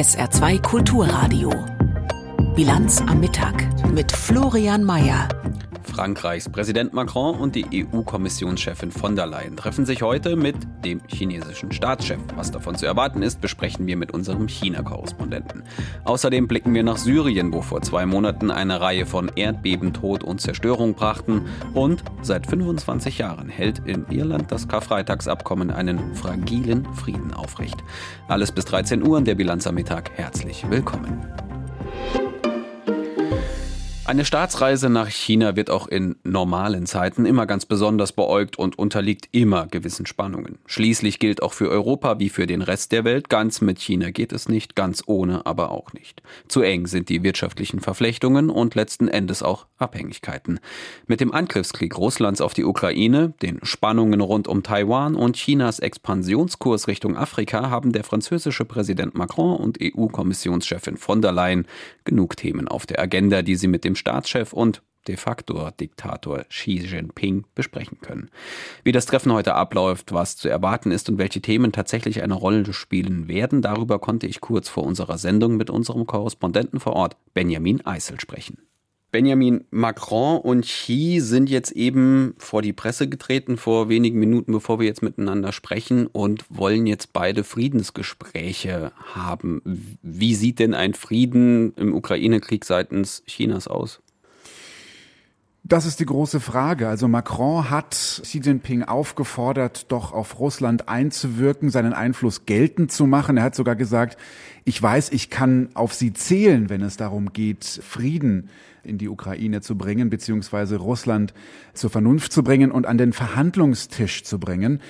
SR2 Kulturradio. Bilanz am Mittag mit Florian Mayer. Frankreichs Präsident Macron und die EU-Kommissionschefin von der Leyen treffen sich heute mit dem chinesischen Staatschef. Was davon zu erwarten ist, besprechen wir mit unserem China-Korrespondenten. Außerdem blicken wir nach Syrien, wo vor zwei Monaten eine Reihe von Erdbeben, Tod und Zerstörung brachten. Und seit 25 Jahren hält in Irland das Karfreitagsabkommen einen fragilen Frieden aufrecht. Alles bis 13 Uhr in der Bilanz am Mittag. Herzlich willkommen. Eine Staatsreise nach China wird auch in normalen Zeiten immer ganz besonders beäugt und unterliegt immer gewissen Spannungen. Schließlich gilt auch für Europa wie für den Rest der Welt, ganz mit China geht es nicht, ganz ohne aber auch nicht. Zu eng sind die wirtschaftlichen Verflechtungen und letzten Endes auch Abhängigkeiten. Mit dem Angriffskrieg Russlands auf die Ukraine, den Spannungen rund um Taiwan und Chinas Expansionskurs Richtung Afrika haben der französische Präsident Macron und EU-Kommissionschefin von der Leyen genug Themen auf der Agenda, die sie mit dem Staatschef und de facto Diktator Xi Jinping besprechen können. Wie das Treffen heute abläuft, was zu erwarten ist und welche Themen tatsächlich eine Rolle spielen werden, darüber konnte ich kurz vor unserer Sendung mit unserem Korrespondenten vor Ort, Benjamin Eisel, sprechen. Benjamin Macron und Xi sind jetzt eben vor die Presse getreten, vor wenigen Minuten, bevor wir jetzt miteinander sprechen und wollen jetzt beide Friedensgespräche haben. Wie sieht denn ein Frieden im Ukraine-Krieg seitens Chinas aus? Das ist die große Frage. Also Macron hat Xi Jinping aufgefordert, doch auf Russland einzuwirken, seinen Einfluss geltend zu machen. Er hat sogar gesagt, ich weiß, ich kann auf Sie zählen, wenn es darum geht, Frieden in die Ukraine zu bringen, beziehungsweise Russland zur Vernunft zu bringen und an den Verhandlungstisch zu bringen.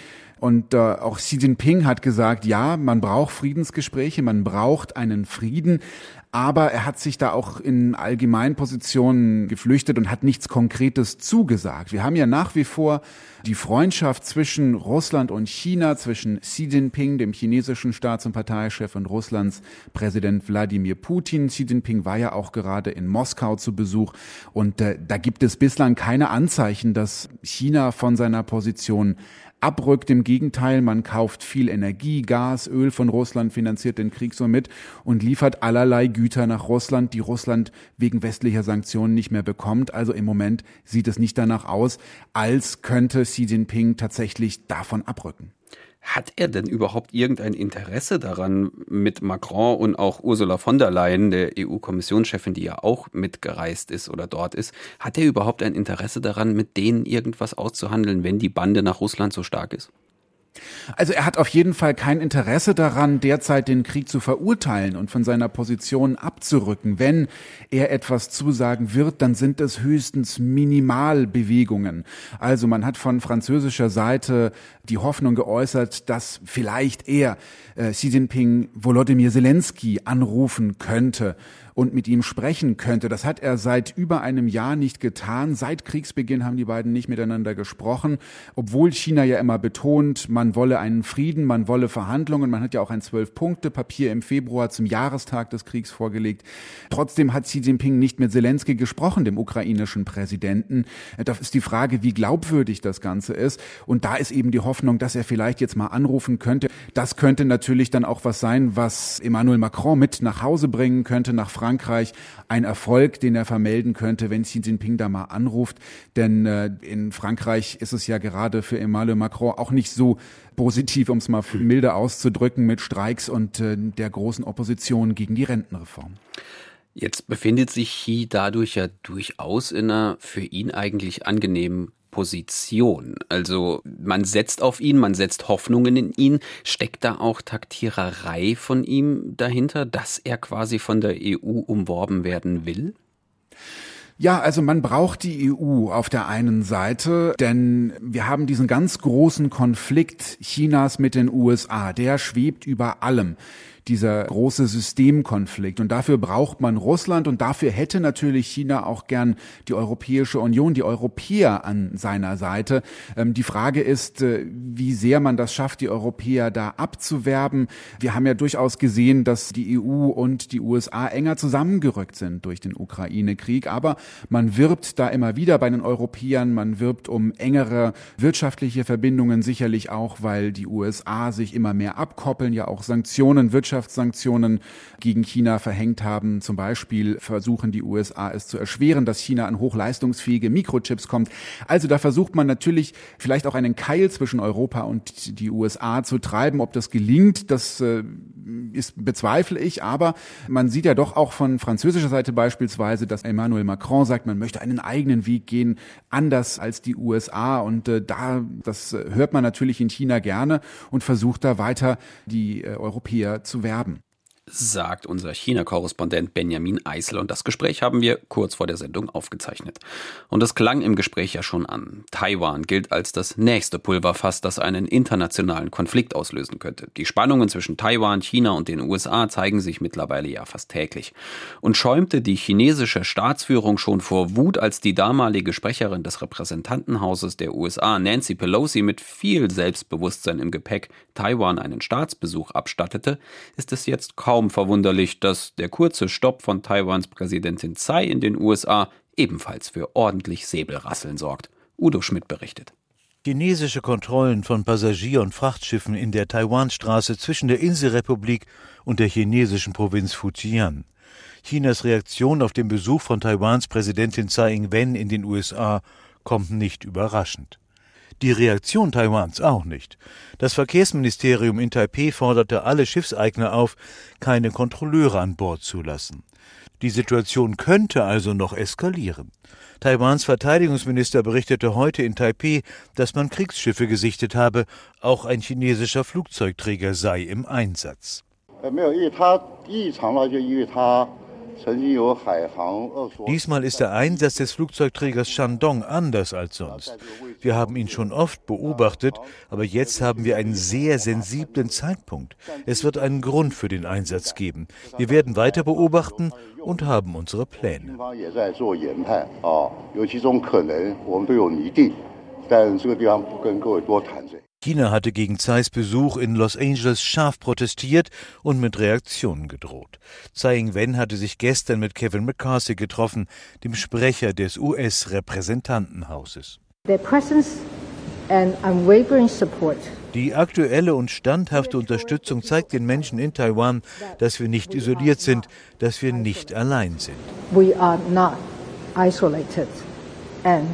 Und äh, auch Xi Jinping hat gesagt, ja, man braucht Friedensgespräche, man braucht einen Frieden, aber er hat sich da auch in Allgemeinpositionen geflüchtet und hat nichts Konkretes zugesagt. Wir haben ja nach wie vor die Freundschaft zwischen Russland und China, zwischen Xi Jinping, dem chinesischen Staats- und Parteichef, und Russlands Präsident Wladimir Putin. Xi Jinping war ja auch gerade in Moskau zu Besuch und äh, da gibt es bislang keine Anzeichen, dass China von seiner Position abrückt. Im Gegenteil, man kauft viel Energie, Gas, Öl von Russland, finanziert den Krieg somit und liefert allerlei Güter nach Russland, die Russland wegen westlicher Sanktionen nicht mehr bekommt. Also im Moment sieht es nicht danach aus, als könnte Xi Jinping tatsächlich davon abrücken. Hat er denn überhaupt irgendein Interesse daran, mit Macron und auch Ursula von der Leyen, der EU-Kommissionschefin, die ja auch mitgereist ist oder dort ist, hat er überhaupt ein Interesse daran, mit denen irgendwas auszuhandeln, wenn die Bande nach Russland so stark ist? Also er hat auf jeden Fall kein Interesse daran, derzeit den Krieg zu verurteilen und von seiner Position abzurücken. Wenn er etwas zusagen wird, dann sind es höchstens Minimalbewegungen. Also man hat von französischer Seite die Hoffnung geäußert, dass vielleicht er äh, Xi Jinping Volodymyr Zelensky anrufen könnte und mit ihm sprechen könnte. Das hat er seit über einem Jahr nicht getan. Seit Kriegsbeginn haben die beiden nicht miteinander gesprochen, obwohl China ja immer betont, man wolle einen Frieden, man wolle Verhandlungen. Man hat ja auch ein Zwölf-Punkte-Papier im Februar zum Jahrestag des Kriegs vorgelegt. Trotzdem hat Xi Jinping nicht mit Zelensky gesprochen, dem ukrainischen Präsidenten. Da ist die Frage, wie glaubwürdig das Ganze ist. Und da ist eben die Hoffnung, dass er vielleicht jetzt mal anrufen könnte. Das könnte natürlich dann auch was sein, was Emmanuel Macron mit nach Hause bringen könnte, nach Frankreich Frankreich ein Erfolg, den er vermelden könnte, wenn Xi Jinping da mal anruft. Denn äh, in Frankreich ist es ja gerade für Emmanuel Macron auch nicht so positiv, um es mal milde auszudrücken, mit Streiks und äh, der großen Opposition gegen die Rentenreform. Jetzt befindet sich Xi dadurch ja durchaus in einer für ihn eigentlich angenehmen Position. Also man setzt auf ihn, man setzt Hoffnungen in ihn. Steckt da auch Taktiererei von ihm dahinter, dass er quasi von der EU umworben werden will? Ja, also man braucht die EU auf der einen Seite, denn wir haben diesen ganz großen Konflikt Chinas mit den USA, der schwebt über allem dieser große Systemkonflikt. Und dafür braucht man Russland und dafür hätte natürlich China auch gern die Europäische Union, die Europäer an seiner Seite. Ähm, die Frage ist, äh, wie sehr man das schafft, die Europäer da abzuwerben. Wir haben ja durchaus gesehen, dass die EU und die USA enger zusammengerückt sind durch den Ukraine-Krieg. Aber man wirbt da immer wieder bei den Europäern, man wirbt um engere wirtschaftliche Verbindungen sicherlich auch, weil die USA sich immer mehr abkoppeln, ja auch Sanktionen, Wirtschaft Wirtschaftssanktionen gegen China verhängt haben. Zum Beispiel versuchen die USA es zu erschweren, dass China an hochleistungsfähige Mikrochips kommt. Also da versucht man natürlich vielleicht auch einen Keil zwischen Europa und die USA zu treiben. Ob das gelingt, das äh, ist, bezweifle ich. Aber man sieht ja doch auch von französischer Seite beispielsweise, dass Emmanuel Macron sagt, man möchte einen eigenen Weg gehen, anders als die USA. Und äh, da, das hört man natürlich in China gerne und versucht da weiter die äh, Europäer zu werben sagt unser China-Korrespondent Benjamin Eisel. Und das Gespräch haben wir kurz vor der Sendung aufgezeichnet. Und es klang im Gespräch ja schon an. Taiwan gilt als das nächste Pulverfass, das einen internationalen Konflikt auslösen könnte. Die Spannungen zwischen Taiwan, China und den USA zeigen sich mittlerweile ja fast täglich. Und schäumte die chinesische Staatsführung schon vor Wut, als die damalige Sprecherin des Repräsentantenhauses der USA, Nancy Pelosi, mit viel Selbstbewusstsein im Gepäck Taiwan einen Staatsbesuch abstattete, ist es jetzt kaum kaum verwunderlich, dass der kurze Stopp von Taiwans Präsidentin Tsai in den USA ebenfalls für ordentlich Säbelrasseln sorgt. Udo Schmidt berichtet. Chinesische Kontrollen von Passagier- und Frachtschiffen in der Taiwanstraße zwischen der Inselrepublik und der chinesischen Provinz Fujian. Chinas Reaktion auf den Besuch von Taiwans Präsidentin Tsai Ing-wen in den USA kommt nicht überraschend. Die Reaktion Taiwans auch nicht. Das Verkehrsministerium in Taipeh forderte alle Schiffseigner auf, keine Kontrolleure an Bord zu lassen. Die Situation könnte also noch eskalieren. Taiwans Verteidigungsminister berichtete heute in Taipeh, dass man Kriegsschiffe gesichtet habe, auch ein chinesischer Flugzeugträger sei im Einsatz. Diesmal ist der Einsatz des Flugzeugträgers Shandong anders als sonst. Wir haben ihn schon oft beobachtet, aber jetzt haben wir einen sehr sensiblen Zeitpunkt. Es wird einen Grund für den Einsatz geben. Wir werden weiter beobachten und haben unsere Pläne. China hatte gegen Tsais Besuch in Los Angeles scharf protestiert und mit Reaktionen gedroht. Tsai Ing-wen hatte sich gestern mit Kevin McCarthy getroffen, dem Sprecher des US-Repräsentantenhauses. Die aktuelle und standhafte Unterstützung zeigt den Menschen in Taiwan, dass wir nicht isoliert sind, dass wir nicht allein sind. We are not isolated and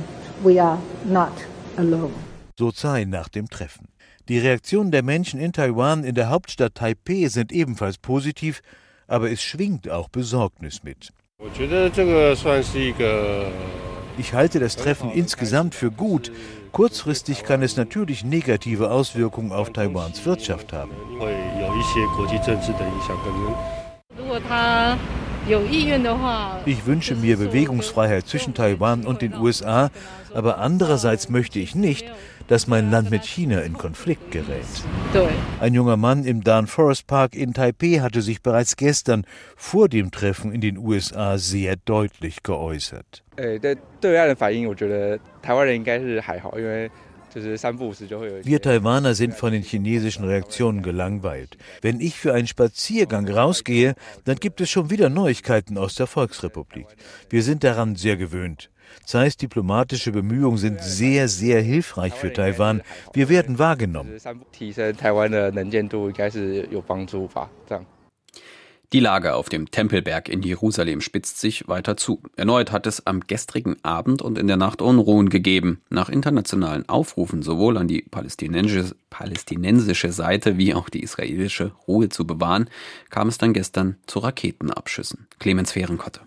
we are not alone so Tsai nach dem Treffen. Die Reaktionen der Menschen in Taiwan in der Hauptstadt Taipeh sind ebenfalls positiv, aber es schwingt auch Besorgnis mit. Ich halte das Treffen insgesamt für gut. Kurzfristig kann es natürlich negative Auswirkungen auf Taiwans Wirtschaft haben. Ich wünsche mir Bewegungsfreiheit zwischen Taiwan und den USA, aber andererseits möchte ich nicht, dass mein Land mit China in Konflikt gerät. Ein junger Mann im Dan Forest Park in Taipei hatte sich bereits gestern vor dem Treffen in den USA sehr deutlich geäußert. Wir Taiwaner sind von den chinesischen Reaktionen gelangweilt. Wenn ich für einen Spaziergang rausgehe, dann gibt es schon wieder Neuigkeiten aus der Volksrepublik. Wir sind daran sehr gewöhnt. Zeiss diplomatische Bemühungen sind sehr, sehr hilfreich für Taiwan. Wir werden wahrgenommen. Die Lage auf dem Tempelberg in Jerusalem spitzt sich weiter zu. Erneut hat es am gestrigen Abend und in der Nacht Unruhen gegeben. Nach internationalen Aufrufen sowohl an die palästinensische, palästinensische Seite wie auch die israelische Ruhe zu bewahren, kam es dann gestern zu Raketenabschüssen. Clemens Fehrenkotte.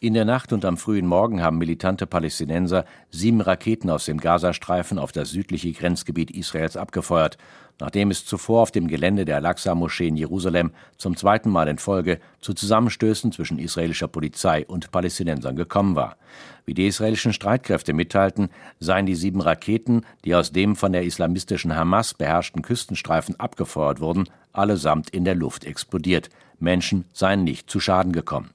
In der Nacht und am frühen Morgen haben militante Palästinenser sieben Raketen aus dem Gazastreifen auf das südliche Grenzgebiet Israels abgefeuert, nachdem es zuvor auf dem Gelände der Al-Aqsa-Moschee in Jerusalem zum zweiten Mal in Folge zu Zusammenstößen zwischen israelischer Polizei und Palästinensern gekommen war. Wie die israelischen Streitkräfte mitteilten, seien die sieben Raketen, die aus dem von der islamistischen Hamas beherrschten Küstenstreifen abgefeuert wurden, allesamt in der Luft explodiert. Menschen seien nicht zu Schaden gekommen.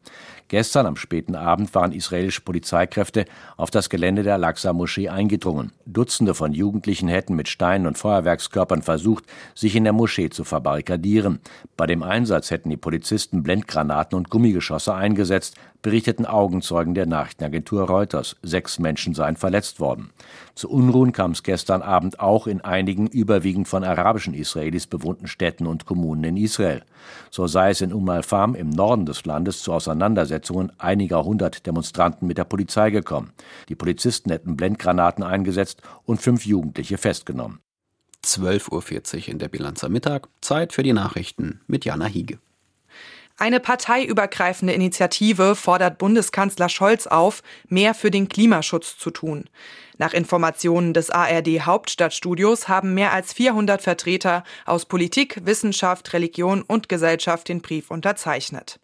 Gestern am späten Abend waren israelische Polizeikräfte auf das Gelände der Al-Aqsa-Moschee eingedrungen. Dutzende von Jugendlichen hätten mit Steinen und Feuerwerkskörpern versucht, sich in der Moschee zu verbarrikadieren. Bei dem Einsatz hätten die Polizisten Blendgranaten und Gummigeschosse eingesetzt. Berichteten Augenzeugen der Nachrichtenagentur Reuters. Sechs Menschen seien verletzt worden. Zu Unruhen kam es gestern Abend auch in einigen überwiegend von arabischen Israelis bewohnten Städten und Kommunen in Israel. So sei es in Umm al-Fam im Norden des Landes zu Auseinandersetzungen einiger hundert Demonstranten mit der Polizei gekommen. Die Polizisten hätten Blendgranaten eingesetzt und fünf Jugendliche festgenommen. 12.40 Uhr in der Bilanz am Mittag. Zeit für die Nachrichten mit Jana Hiege. Eine parteiübergreifende Initiative fordert Bundeskanzler Scholz auf, mehr für den Klimaschutz zu tun. Nach Informationen des ARD Hauptstadtstudios haben mehr als 400 Vertreter aus Politik, Wissenschaft, Religion und Gesellschaft den Brief unterzeichnet.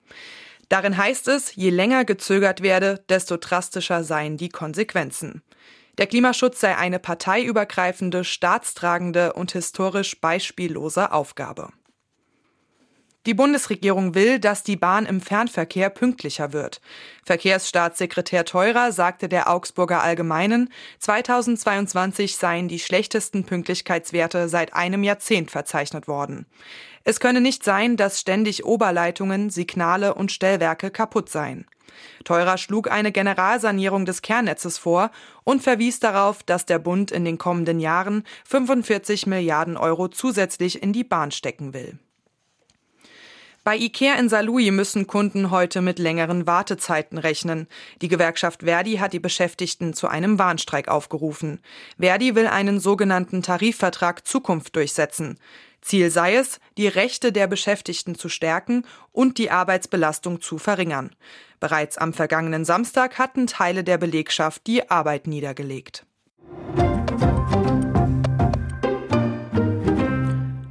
Darin heißt es, je länger gezögert werde, desto drastischer seien die Konsequenzen. Der Klimaschutz sei eine parteiübergreifende, staatstragende und historisch beispiellose Aufgabe. Die Bundesregierung will, dass die Bahn im Fernverkehr pünktlicher wird. Verkehrsstaatssekretär Teurer sagte der Augsburger Allgemeinen, 2022 seien die schlechtesten Pünktlichkeitswerte seit einem Jahrzehnt verzeichnet worden. Es könne nicht sein, dass ständig Oberleitungen, Signale und Stellwerke kaputt seien. Teurer schlug eine Generalsanierung des Kernnetzes vor und verwies darauf, dass der Bund in den kommenden Jahren 45 Milliarden Euro zusätzlich in die Bahn stecken will. Bei IKEA in Saarlouis müssen Kunden heute mit längeren Wartezeiten rechnen. Die Gewerkschaft Verdi hat die Beschäftigten zu einem Warnstreik aufgerufen. Verdi will einen sogenannten Tarifvertrag Zukunft durchsetzen. Ziel sei es, die Rechte der Beschäftigten zu stärken und die Arbeitsbelastung zu verringern. Bereits am vergangenen Samstag hatten Teile der Belegschaft die Arbeit niedergelegt.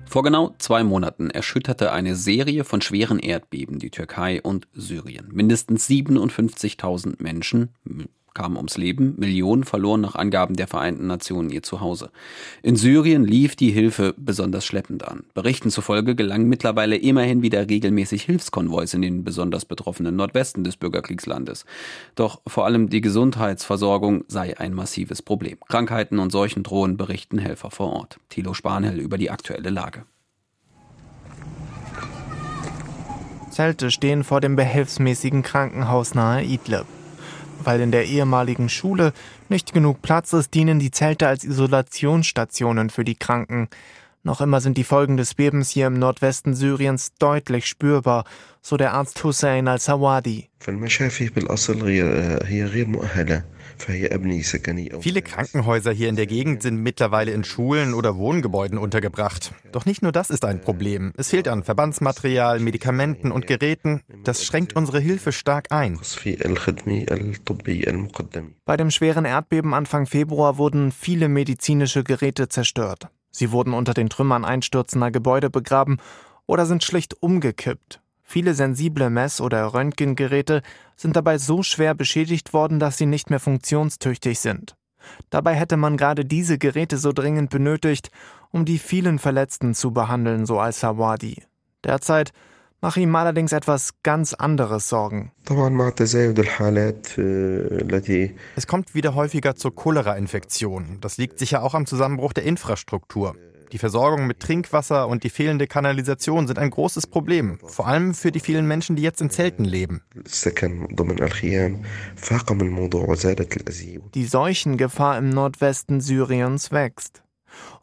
Vor genau zwei Monaten erschütterte eine Serie von schweren Erdbeben die Türkei und Syrien. Mindestens 57.000 Menschen kamen ums Leben, Millionen verloren nach Angaben der Vereinten Nationen ihr Zuhause. In Syrien lief die Hilfe besonders schleppend an. Berichten zufolge gelangen mittlerweile immerhin wieder regelmäßig Hilfskonvois in den besonders betroffenen Nordwesten des Bürgerkriegslandes. Doch vor allem die Gesundheitsversorgung sei ein massives Problem. Krankheiten und Seuchen drohen, berichten Helfer vor Ort. Thilo Spanhell über die aktuelle Lage. Zelte stehen vor dem behelfsmäßigen Krankenhaus nahe Idlib. Weil in der ehemaligen Schule nicht genug Platz ist, dienen die Zelte als Isolationsstationen für die Kranken. Noch immer sind die Folgen des Bebens hier im Nordwesten Syriens deutlich spürbar, so der Arzt Hussein al-Sawadi. Viele Krankenhäuser hier in der Gegend sind mittlerweile in Schulen oder Wohngebäuden untergebracht. Doch nicht nur das ist ein Problem. Es fehlt an Verbandsmaterial, Medikamenten und Geräten. Das schränkt unsere Hilfe stark ein. Bei dem schweren Erdbeben Anfang Februar wurden viele medizinische Geräte zerstört. Sie wurden unter den Trümmern einstürzender Gebäude begraben oder sind schlicht umgekippt. Viele sensible Mess- oder Röntgengeräte sind dabei so schwer beschädigt worden, dass sie nicht mehr funktionstüchtig sind. Dabei hätte man gerade diese Geräte so dringend benötigt, um die vielen Verletzten zu behandeln, so als Sawadi. Derzeit mache ihm allerdings etwas ganz anderes Sorgen. Es kommt wieder häufiger zur Cholera-Infektion. Das liegt sicher auch am Zusammenbruch der Infrastruktur. Die Versorgung mit Trinkwasser und die fehlende Kanalisation sind ein großes Problem, vor allem für die vielen Menschen, die jetzt in Zelten leben. Die Seuchengefahr im Nordwesten Syriens wächst.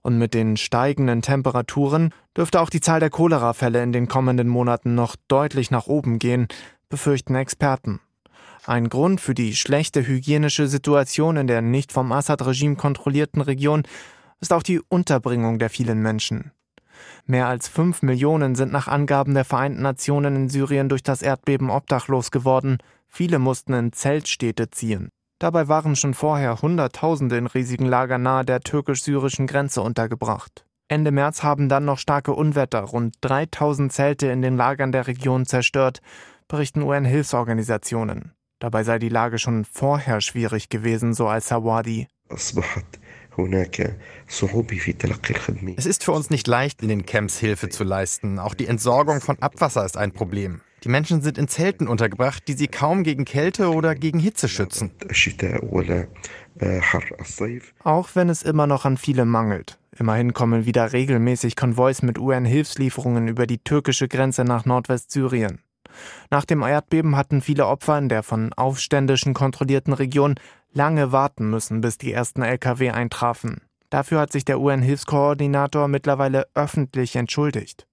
Und mit den steigenden Temperaturen dürfte auch die Zahl der Cholerafälle in den kommenden Monaten noch deutlich nach oben gehen, befürchten Experten. Ein Grund für die schlechte hygienische Situation in der nicht vom Assad-Regime kontrollierten Region ist auch die Unterbringung der vielen Menschen. Mehr als fünf Millionen sind nach Angaben der Vereinten Nationen in Syrien durch das Erdbeben obdachlos geworden. Viele mussten in Zeltstädte ziehen. Dabei waren schon vorher Hunderttausende in riesigen Lagern nahe der türkisch-syrischen Grenze untergebracht. Ende März haben dann noch starke Unwetter rund 3000 Zelte in den Lagern der Region zerstört, berichten UN-Hilfsorganisationen. Dabei sei die Lage schon vorher schwierig gewesen, so als Sawadi. Es ist für uns nicht leicht, in den Camps Hilfe zu leisten. Auch die Entsorgung von Abwasser ist ein Problem. Die Menschen sind in Zelten untergebracht, die sie kaum gegen Kälte oder gegen Hitze schützen. Auch wenn es immer noch an viele mangelt. Immerhin kommen wieder regelmäßig Konvois mit UN-Hilfslieferungen über die türkische Grenze nach Nordwestsyrien. Nach dem Erdbeben hatten viele Opfer in der von Aufständischen kontrollierten Region lange warten müssen, bis die ersten Lkw eintrafen. Dafür hat sich der UN-Hilfskoordinator mittlerweile öffentlich entschuldigt.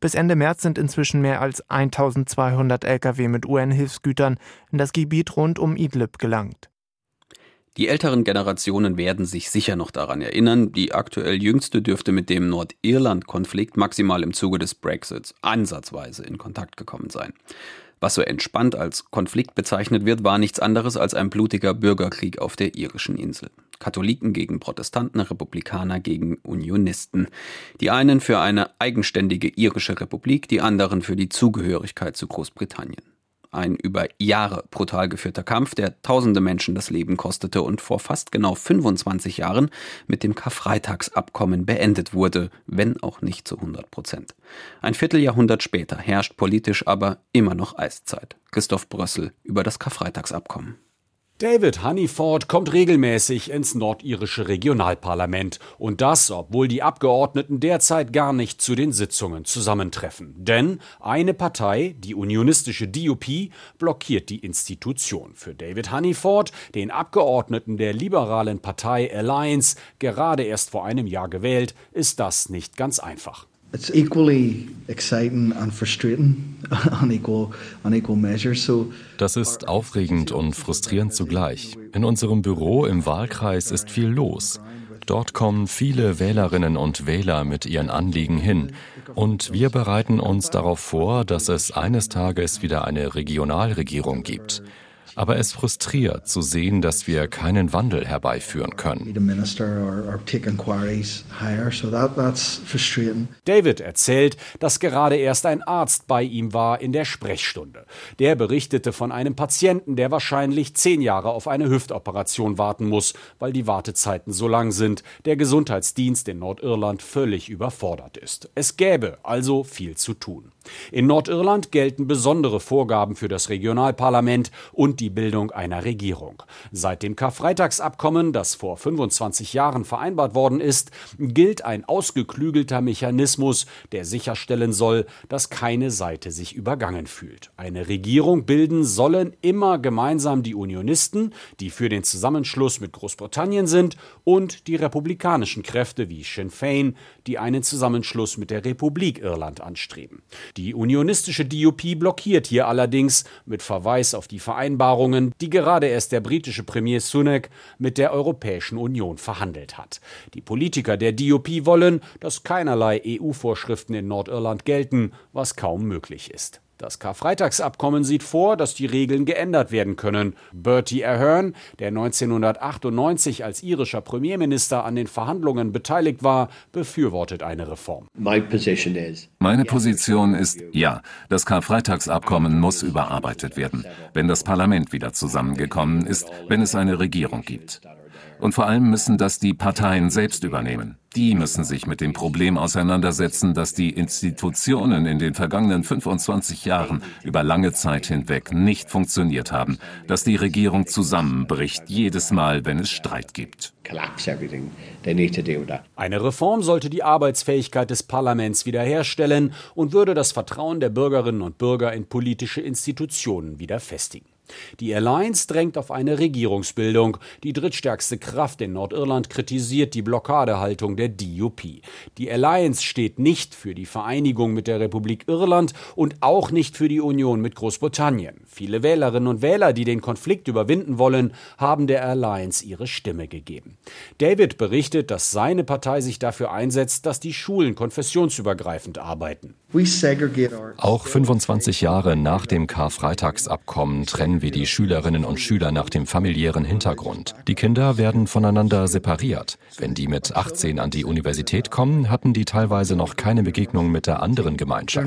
Bis Ende März sind inzwischen mehr als 1200 Lkw mit UN-Hilfsgütern in das Gebiet rund um Idlib gelangt. Die älteren Generationen werden sich sicher noch daran erinnern, die aktuell jüngste dürfte mit dem Nordirland-Konflikt maximal im Zuge des Brexits ansatzweise in Kontakt gekommen sein. Was so entspannt als Konflikt bezeichnet wird, war nichts anderes als ein blutiger Bürgerkrieg auf der irischen Insel. Katholiken gegen Protestanten, Republikaner gegen Unionisten. Die einen für eine eigenständige irische Republik, die anderen für die Zugehörigkeit zu Großbritannien. Ein über Jahre brutal geführter Kampf, der tausende Menschen das Leben kostete und vor fast genau 25 Jahren mit dem Karfreitagsabkommen beendet wurde, wenn auch nicht zu 100 Prozent. Ein Vierteljahrhundert später herrscht politisch aber immer noch Eiszeit. Christoph Brössel über das Karfreitagsabkommen. David Honeyford kommt regelmäßig ins nordirische Regionalparlament und das, obwohl die Abgeordneten derzeit gar nicht zu den Sitzungen zusammentreffen. Denn eine Partei, die unionistische DUP, blockiert die Institution. Für David Honeyford, den Abgeordneten der liberalen Partei Alliance, gerade erst vor einem Jahr gewählt, ist das nicht ganz einfach. It's equally exciting and frustrating on equal, on equal measure. So das ist aufregend und frustrierend zugleich. In unserem Büro im Wahlkreis ist viel los. Dort kommen viele Wählerinnen und Wähler mit ihren Anliegen hin. Und wir bereiten uns darauf vor, dass es eines Tages wieder eine Regionalregierung gibt. Aber es frustriert zu sehen, dass wir keinen Wandel herbeiführen können. David erzählt, dass gerade erst ein Arzt bei ihm war in der Sprechstunde. Der berichtete von einem Patienten, der wahrscheinlich zehn Jahre auf eine Hüftoperation warten muss, weil die Wartezeiten so lang sind, der Gesundheitsdienst in Nordirland völlig überfordert ist. Es gäbe also viel zu tun. In Nordirland gelten besondere Vorgaben für das Regionalparlament und die Bildung einer Regierung. Seit dem Karfreitagsabkommen, das vor 25 Jahren vereinbart worden ist, gilt ein ausgeklügelter Mechanismus, der sicherstellen soll, dass keine Seite sich übergangen fühlt. Eine Regierung bilden sollen immer gemeinsam die Unionisten, die für den Zusammenschluss mit Großbritannien sind, und die republikanischen Kräfte wie Sinn Fein, die einen Zusammenschluss mit der Republik Irland anstreben. Die unionistische DUP blockiert hier allerdings mit Verweis auf die Vereinbarungen, die gerade erst der britische Premier Sunak mit der Europäischen Union verhandelt hat. Die Politiker der DUP wollen, dass keinerlei EU-Vorschriften in Nordirland gelten, was kaum möglich ist. Das Karfreitagsabkommen sieht vor, dass die Regeln geändert werden können. Bertie Ahern, der 1998 als irischer Premierminister an den Verhandlungen beteiligt war, befürwortet eine Reform. Meine Position ist ja, das Karfreitagsabkommen muss überarbeitet werden, wenn das Parlament wieder zusammengekommen ist, wenn es eine Regierung gibt. Und vor allem müssen das die Parteien selbst übernehmen. Die müssen sich mit dem Problem auseinandersetzen, dass die Institutionen in den vergangenen 25 Jahren über lange Zeit hinweg nicht funktioniert haben, dass die Regierung zusammenbricht jedes Mal, wenn es Streit gibt. Eine Reform sollte die Arbeitsfähigkeit des Parlaments wiederherstellen und würde das Vertrauen der Bürgerinnen und Bürger in politische Institutionen wieder festigen. Die Alliance drängt auf eine Regierungsbildung. Die drittstärkste Kraft in Nordirland kritisiert die Blockadehaltung der DUP. Die Alliance steht nicht für die Vereinigung mit der Republik Irland und auch nicht für die Union mit Großbritannien. Viele Wählerinnen und Wähler, die den Konflikt überwinden wollen, haben der Alliance ihre Stimme gegeben. David berichtet, dass seine Partei sich dafür einsetzt, dass die Schulen konfessionsübergreifend arbeiten. Auch 25 Jahre nach dem Karfreitagsabkommen trennen wir die Schülerinnen und Schüler nach dem familiären Hintergrund. Die Kinder werden voneinander separiert. Wenn die mit 18 an die Universität kommen, hatten die teilweise noch keine Begegnung mit der anderen Gemeinschaft.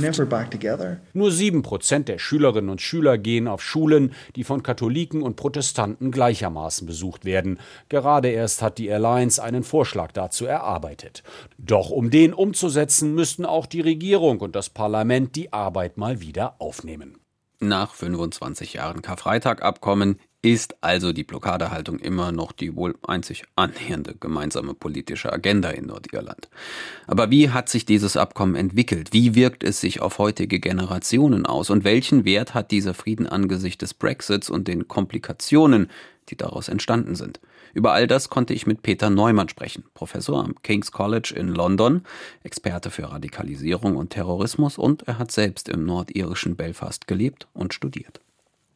Nur sieben Prozent der Schülerinnen und Schüler gehen auf Schulen, die von Katholiken und Protestanten gleichermaßen besucht werden. Gerade erst hat die Alliance einen Vorschlag dazu erarbeitet. Doch um den umzusetzen, müssten auch die Regierung und das Parlament die Arbeit mal wieder aufnehmen. Nach 25 Jahren Karfreitagabkommen Ist also die Blockadehaltung immer noch die wohl einzig annähernde gemeinsame politische Agenda in Nordirland? Aber wie hat sich dieses Abkommen entwickelt? Wie wirkt es sich auf heutige Generationen aus? Und welchen Wert hat dieser Frieden angesichts des Brexits und den Komplikationen, die daraus entstanden sind? Über all das konnte ich mit Peter Neumann sprechen, Professor am King's College in London, Experte für Radikalisierung und Terrorismus und er hat selbst im nordirischen Belfast gelebt und studiert.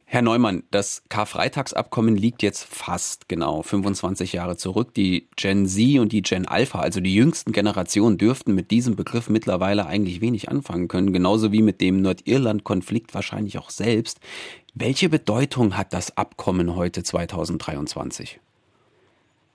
Herr Neumann, das Karfreitagsabkommen liegt jetzt fast genau 25 Jahre zurück. Die Gen Z und die Gen Alpha, also die jüngsten Generationen, dürften mit diesem Begriff mittlerweile eigentlich wenig anfangen können, genauso wie mit dem Nordirland-Konflikt wahrscheinlich auch selbst. Welche Bedeutung hat das Abkommen heute 2023?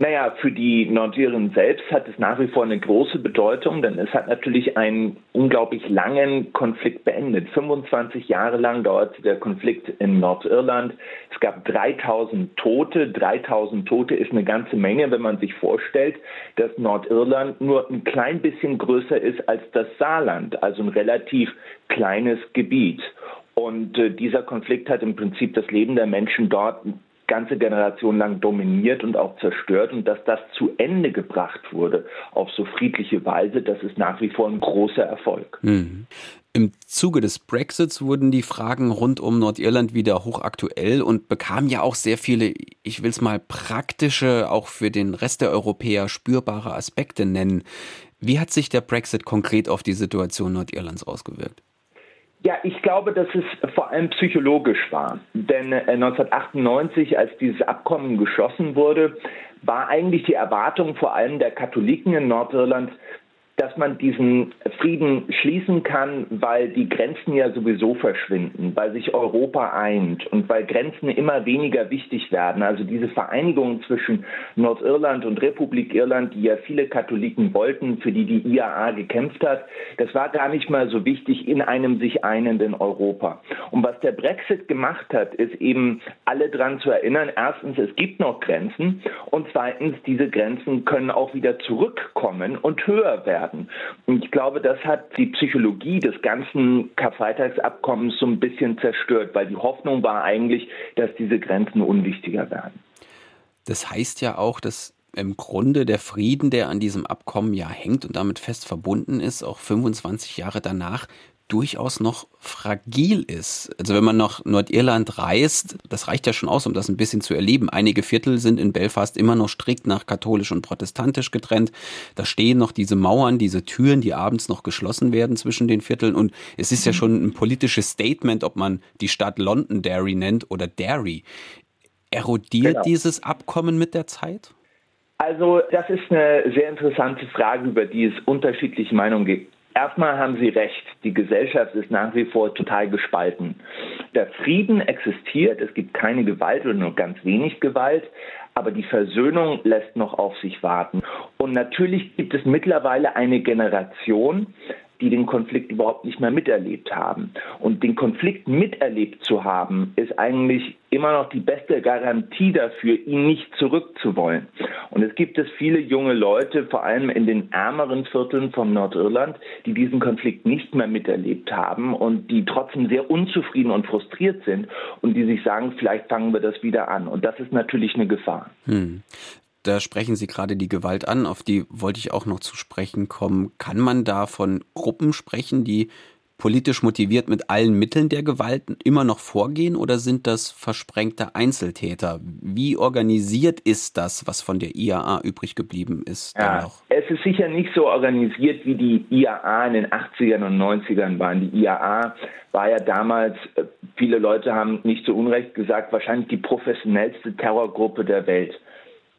Naja, für die Nordiren selbst hat es nach wie vor eine große Bedeutung, denn es hat natürlich einen unglaublich langen Konflikt beendet. 25 Jahre lang dauerte der Konflikt in Nordirland. Es gab 3000 Tote. 3000 Tote ist eine ganze Menge, wenn man sich vorstellt, dass Nordirland nur ein klein bisschen größer ist als das Saarland, also ein relativ kleines Gebiet. Und äh, dieser Konflikt hat im Prinzip das Leben der Menschen dort ganze Generation lang dominiert und auch zerstört und dass das zu Ende gebracht wurde auf so friedliche Weise, das ist nach wie vor ein großer Erfolg. Mhm. Im Zuge des Brexits wurden die Fragen rund um Nordirland wieder hochaktuell und bekamen ja auch sehr viele, ich will es mal praktische, auch für den Rest der Europäer spürbare Aspekte nennen. Wie hat sich der Brexit konkret auf die Situation Nordirlands ausgewirkt? Ja, ich glaube, dass es vor allem psychologisch war. Denn 1998, äh, als dieses Abkommen geschlossen wurde, war eigentlich die Erwartung vor allem der Katholiken in Nordirland, dass man diesen Frieden schließen kann, weil die Grenzen ja sowieso verschwinden, weil sich Europa eint und weil Grenzen immer weniger wichtig werden. Also diese Vereinigung zwischen Nordirland und Republik Irland, die ja viele Katholiken wollten, für die die IAA gekämpft hat, das war gar nicht mal so wichtig in einem sich einenden Europa. Und was der Brexit gemacht hat, ist eben alle daran zu erinnern, erstens, es gibt noch Grenzen und zweitens, diese Grenzen können auch wieder zurückkommen und höher werden werden. Und ich glaube, das hat die Psychologie des ganzen Karfreitagsabkommens so ein bisschen zerstört, weil die Hoffnung war eigentlich, dass diese Grenzen unwichtiger werden. Das heißt ja auch, dass im Grunde der Frieden, der an diesem Abkommen ja hängt und damit fest verbunden ist, auch 25 Jahre danach durchaus noch fragil ist. Also wenn man nach Nordirland reist, das reicht ja schon aus, um das ein bisschen zu erleben. Einige Viertel sind in Belfast immer noch strikt nach katholisch und protestantisch getrennt. Da stehen noch diese Mauern, diese Türen, die abends noch geschlossen werden zwischen den Vierteln. Und es ist ja mhm. schon ein politisches Statement, ob man die Stadt Londonderry nennt oder Derry. Erodiert genau. dieses Abkommen mit der Zeit? Also das ist eine sehr interessante Frage, über die es unterschiedliche Meinungen gibt. Erstmal haben Sie recht, die Gesellschaft ist nach wie vor total gespalten. Der Frieden existiert, es gibt keine Gewalt oder nur ganz wenig Gewalt, aber die Versöhnung lässt noch auf sich warten. Und natürlich gibt es mittlerweile eine Generation, die den Konflikt überhaupt nicht mehr miterlebt haben. Und den Konflikt miterlebt zu haben, ist eigentlich immer noch die beste Garantie dafür, ihn nicht zurückzuwollen. Und es gibt es viele junge Leute, vor allem in den ärmeren Vierteln von Nordirland, die diesen Konflikt nicht mehr miterlebt haben und die trotzdem sehr unzufrieden und frustriert sind und die sich sagen, vielleicht fangen wir das wieder an. Und das ist natürlich eine Gefahr. Hm. Da sprechen Sie gerade die Gewalt an, auf die wollte ich auch noch zu sprechen kommen. Kann man da von Gruppen sprechen, die politisch motiviert mit allen Mitteln der Gewalt immer noch vorgehen oder sind das versprengte Einzeltäter? Wie organisiert ist das, was von der IAA übrig geblieben ist? Ja, es ist sicher nicht so organisiert, wie die IAA in den 80ern und 90ern waren. Die IAA war ja damals, äh, viele Leute haben nicht zu Unrecht gesagt, wahrscheinlich die professionellste Terrorgruppe der Welt.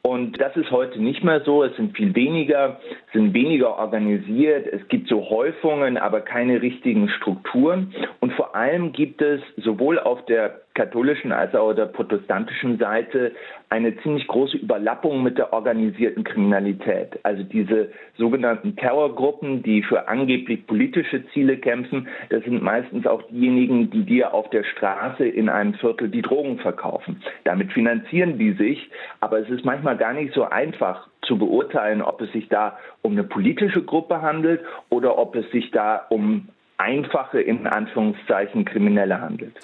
Und das ist heute nicht mehr so. Es sind viel weniger, sind weniger organisiert. Es gibt so Häufungen, aber keine richtigen Strukturen. Und vor allem gibt es sowohl auf der katholischen als auch der protestantischen Seite eine ziemlich große Überlappung mit der organisierten Kriminalität. Also diese sogenannten Terrorgruppen, die für angeblich politische Ziele kämpfen, das sind meistens auch diejenigen, die dir auf der Straße in einem Viertel die Drogen verkaufen. Damit finanzieren die sich, aber es ist manchmal gar nicht so einfach zu beurteilen, ob es sich da um eine politische Gruppe handelt oder ob es sich da um einfache, in Anführungszeichen, Kriminelle handelt.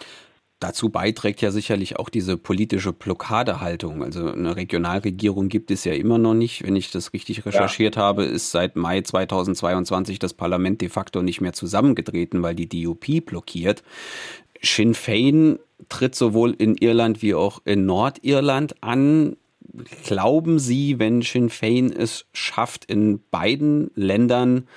Dazu beiträgt ja sicherlich auch diese politische Blockadehaltung. Also eine Regionalregierung gibt es ja immer noch nicht. Wenn ich das richtig recherchiert ja. habe, ist seit Mai 2022 das Parlament de facto nicht mehr zusammengetreten, weil die DUP blockiert. Sinn Fein tritt sowohl in Irland wie auch in Nordirland an. Glauben Sie, wenn Sinn Fein es schafft, in beiden Ländern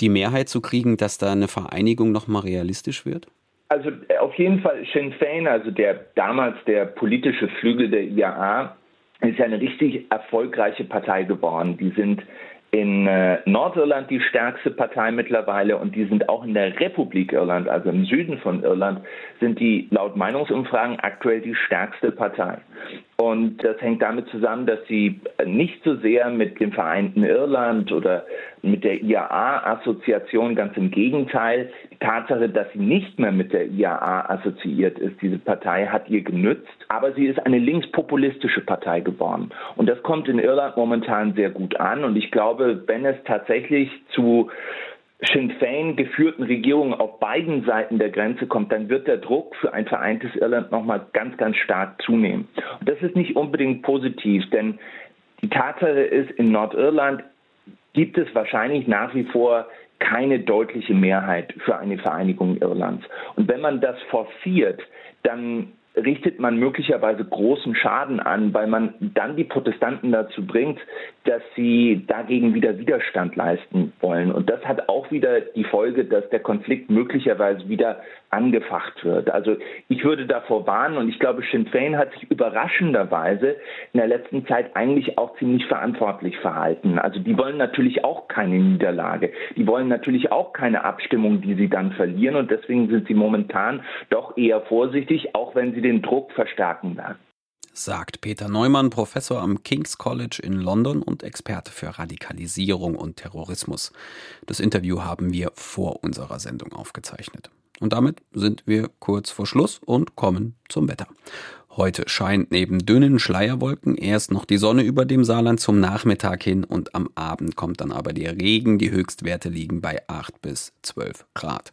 die Mehrheit zu kriegen, dass da eine Vereinigung nochmal realistisch wird? Also äh, auf jeden Fall Sinn Fein, also der damals der politische Flügel der IAA, ist ja eine richtig erfolgreiche Partei geworden. Die sind in äh, Nordirland die stärkste Partei mittlerweile und die sind auch in der Republik Irland, also im Süden von Irland, sind die laut Meinungsumfragen aktuell die stärkste Partei. Und das hängt damit zusammen, dass sie nicht so sehr mit dem Vereinten Irland oder mit der IAA-Assoziation, ganz im Gegenteil, die Tatsache, dass sie nicht mehr mit der IAA assoziiert ist, diese Partei hat ihr genützt, aber sie ist eine linkspopulistische Partei geworden. Und das kommt in Irland momentan sehr gut an. Und ich glaube, wenn es tatsächlich zu Sinn Fein geführten Regierungen auf beiden Seiten der Grenze kommt, dann wird der Druck für ein vereintes Irland nochmal ganz, ganz stark zunehmen. Und das ist nicht unbedingt positiv, denn die Tatsache ist, in Nordirland gibt es wahrscheinlich nach wie vor keine deutliche Mehrheit für eine Vereinigung Irlands. Und wenn man das forciert, dann richtet man möglicherweise großen Schaden an, weil man dann die Protestanten dazu bringt, dass sie dagegen wieder Widerstand leisten wollen. Und das hat auch wieder die Folge, dass der Konflikt möglicherweise wieder angefacht wird. Also ich würde davor warnen und ich glaube, Sinn Fein hat sich überraschenderweise in der letzten Zeit eigentlich auch ziemlich verantwortlich verhalten. Also die wollen natürlich auch keine Niederlage. Die wollen natürlich auch keine Abstimmung, die sie dann verlieren und deswegen sind sie momentan doch eher vorsichtig, auch wenn sie den Druck verstärken werden sagt Peter Neumann, Professor am King's College in London und Experte für Radikalisierung und Terrorismus. Das Interview haben wir vor unserer Sendung aufgezeichnet. Und damit sind wir kurz vor Schluss und kommen zum Wetter. Heute scheint neben dünnen Schleierwolken erst noch die Sonne über dem Saarland zum Nachmittag hin und am Abend kommt dann aber der Regen. Die Höchstwerte liegen bei 8 bis 12 Grad.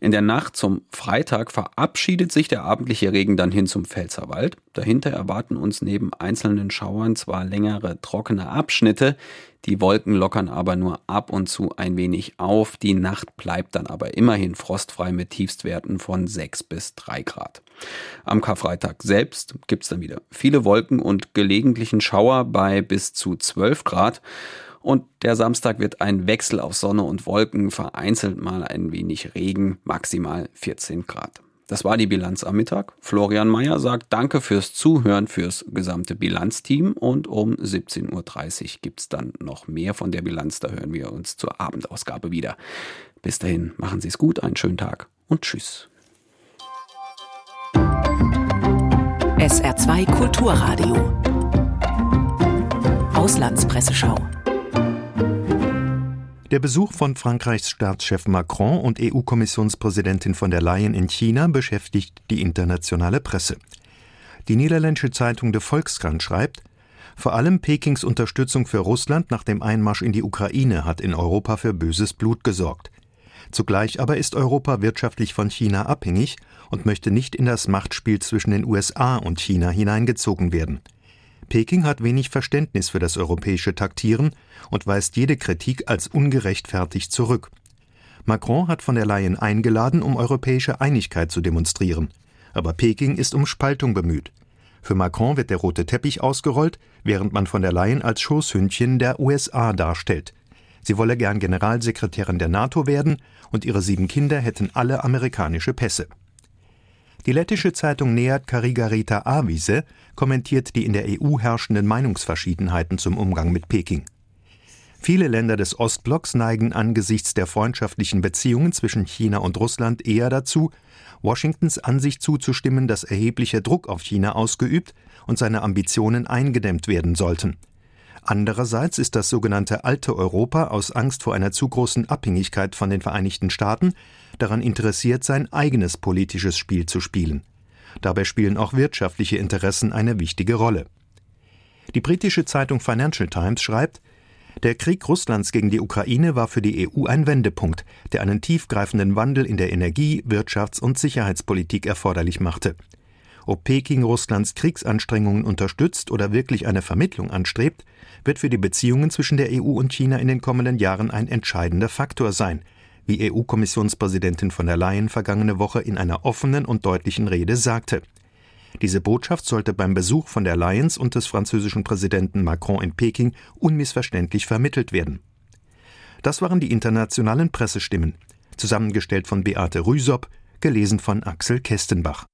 In der Nacht zum Freitag verabschiedet sich der abendliche Regen dann hin zum Pfälzerwald. Dahinter erwarten uns neben einzelnen Schauern zwar längere trockene Abschnitte, die Wolken lockern aber nur ab und zu ein wenig auf. Die Nacht bleibt dann aber immerhin frostfrei mit Tiefstwerten von 6 bis 3 Grad. Am Karfreitag selbst gibt es dann wieder viele Wolken und gelegentlichen Schauer bei bis zu 12 Grad. Und der Samstag wird ein Wechsel aus Sonne und Wolken, vereinzelt mal ein wenig Regen, maximal 14 Grad. Das war die Bilanz am Mittag. Florian Mayer sagt Danke fürs Zuhören fürs gesamte Bilanzteam und um 17.30 Uhr gibt es dann noch mehr von der Bilanz. Da hören wir uns zur Abendausgabe wieder. Bis dahin, machen Sie es gut, einen schönen Tag und tschüss. SR2 Kulturradio Auslandspresseschau der Besuch von Frankreichs Staatschef Macron und EU-Kommissionspräsidentin von der Leyen in China beschäftigt die internationale Presse. Die niederländische Zeitung De Volkskrant schreibt, vor allem Pekings Unterstützung für Russland nach dem Einmarsch in die Ukraine hat in Europa für böses Blut gesorgt. Zugleich aber ist Europa wirtschaftlich von China abhängig und möchte nicht in das Machtspiel zwischen den USA und China hineingezogen werden. Peking hat wenig Verständnis für das europäische Taktieren und weist jede Kritik als ungerechtfertigt zurück. Macron hat von der Leyen eingeladen, um europäische Einigkeit zu demonstrieren. Aber Peking ist um Spaltung bemüht. Für Macron wird der rote Teppich ausgerollt, während man von der Leyen als Schoßhündchen der USA darstellt. Sie wolle gern Generalsekretärin der NATO werden und ihre sieben Kinder hätten alle amerikanische Pässe. Die lettische Zeitung Neat Karigarita Avise kommentiert die in der EU herrschenden Meinungsverschiedenheiten zum Umgang mit Peking. Viele Länder des Ostblocks neigen angesichts der freundschaftlichen Beziehungen zwischen China und Russland eher dazu, Washingtons Ansicht zuzustimmen, dass erheblicher Druck auf China ausgeübt und seine Ambitionen eingedämmt werden sollten. Andererseits ist das sogenannte alte Europa aus Angst vor einer zu großen Abhängigkeit von den Vereinigten Staaten daran interessiert, sein eigenes politisches Spiel zu spielen. Dabei spielen auch wirtschaftliche Interessen eine wichtige Rolle. Die britische Zeitung Financial Times schreibt, Der Krieg Russlands gegen die Ukraine war für die EU ein Wendepunkt, der einen tiefgreifenden Wandel in der Energie-, Wirtschafts- und Sicherheitspolitik erforderlich machte. Ob Peking Russlands Kriegsanstrengungen unterstützt oder wirklich eine Vermittlung anstrebt, wird für die Beziehungen zwischen der EU und China in den kommenden Jahren ein entscheidender Faktor sein, wie EU-Kommissionspräsidentin von der Leyen vergangene Woche in einer offenen und deutlichen Rede sagte. Diese Botschaft sollte beim Besuch von der Lions und des französischen Präsidenten Macron in Peking unmissverständlich vermittelt werden. Das waren die internationalen Pressestimmen, zusammengestellt von Beate Rüsop, gelesen von Axel Kestenbach.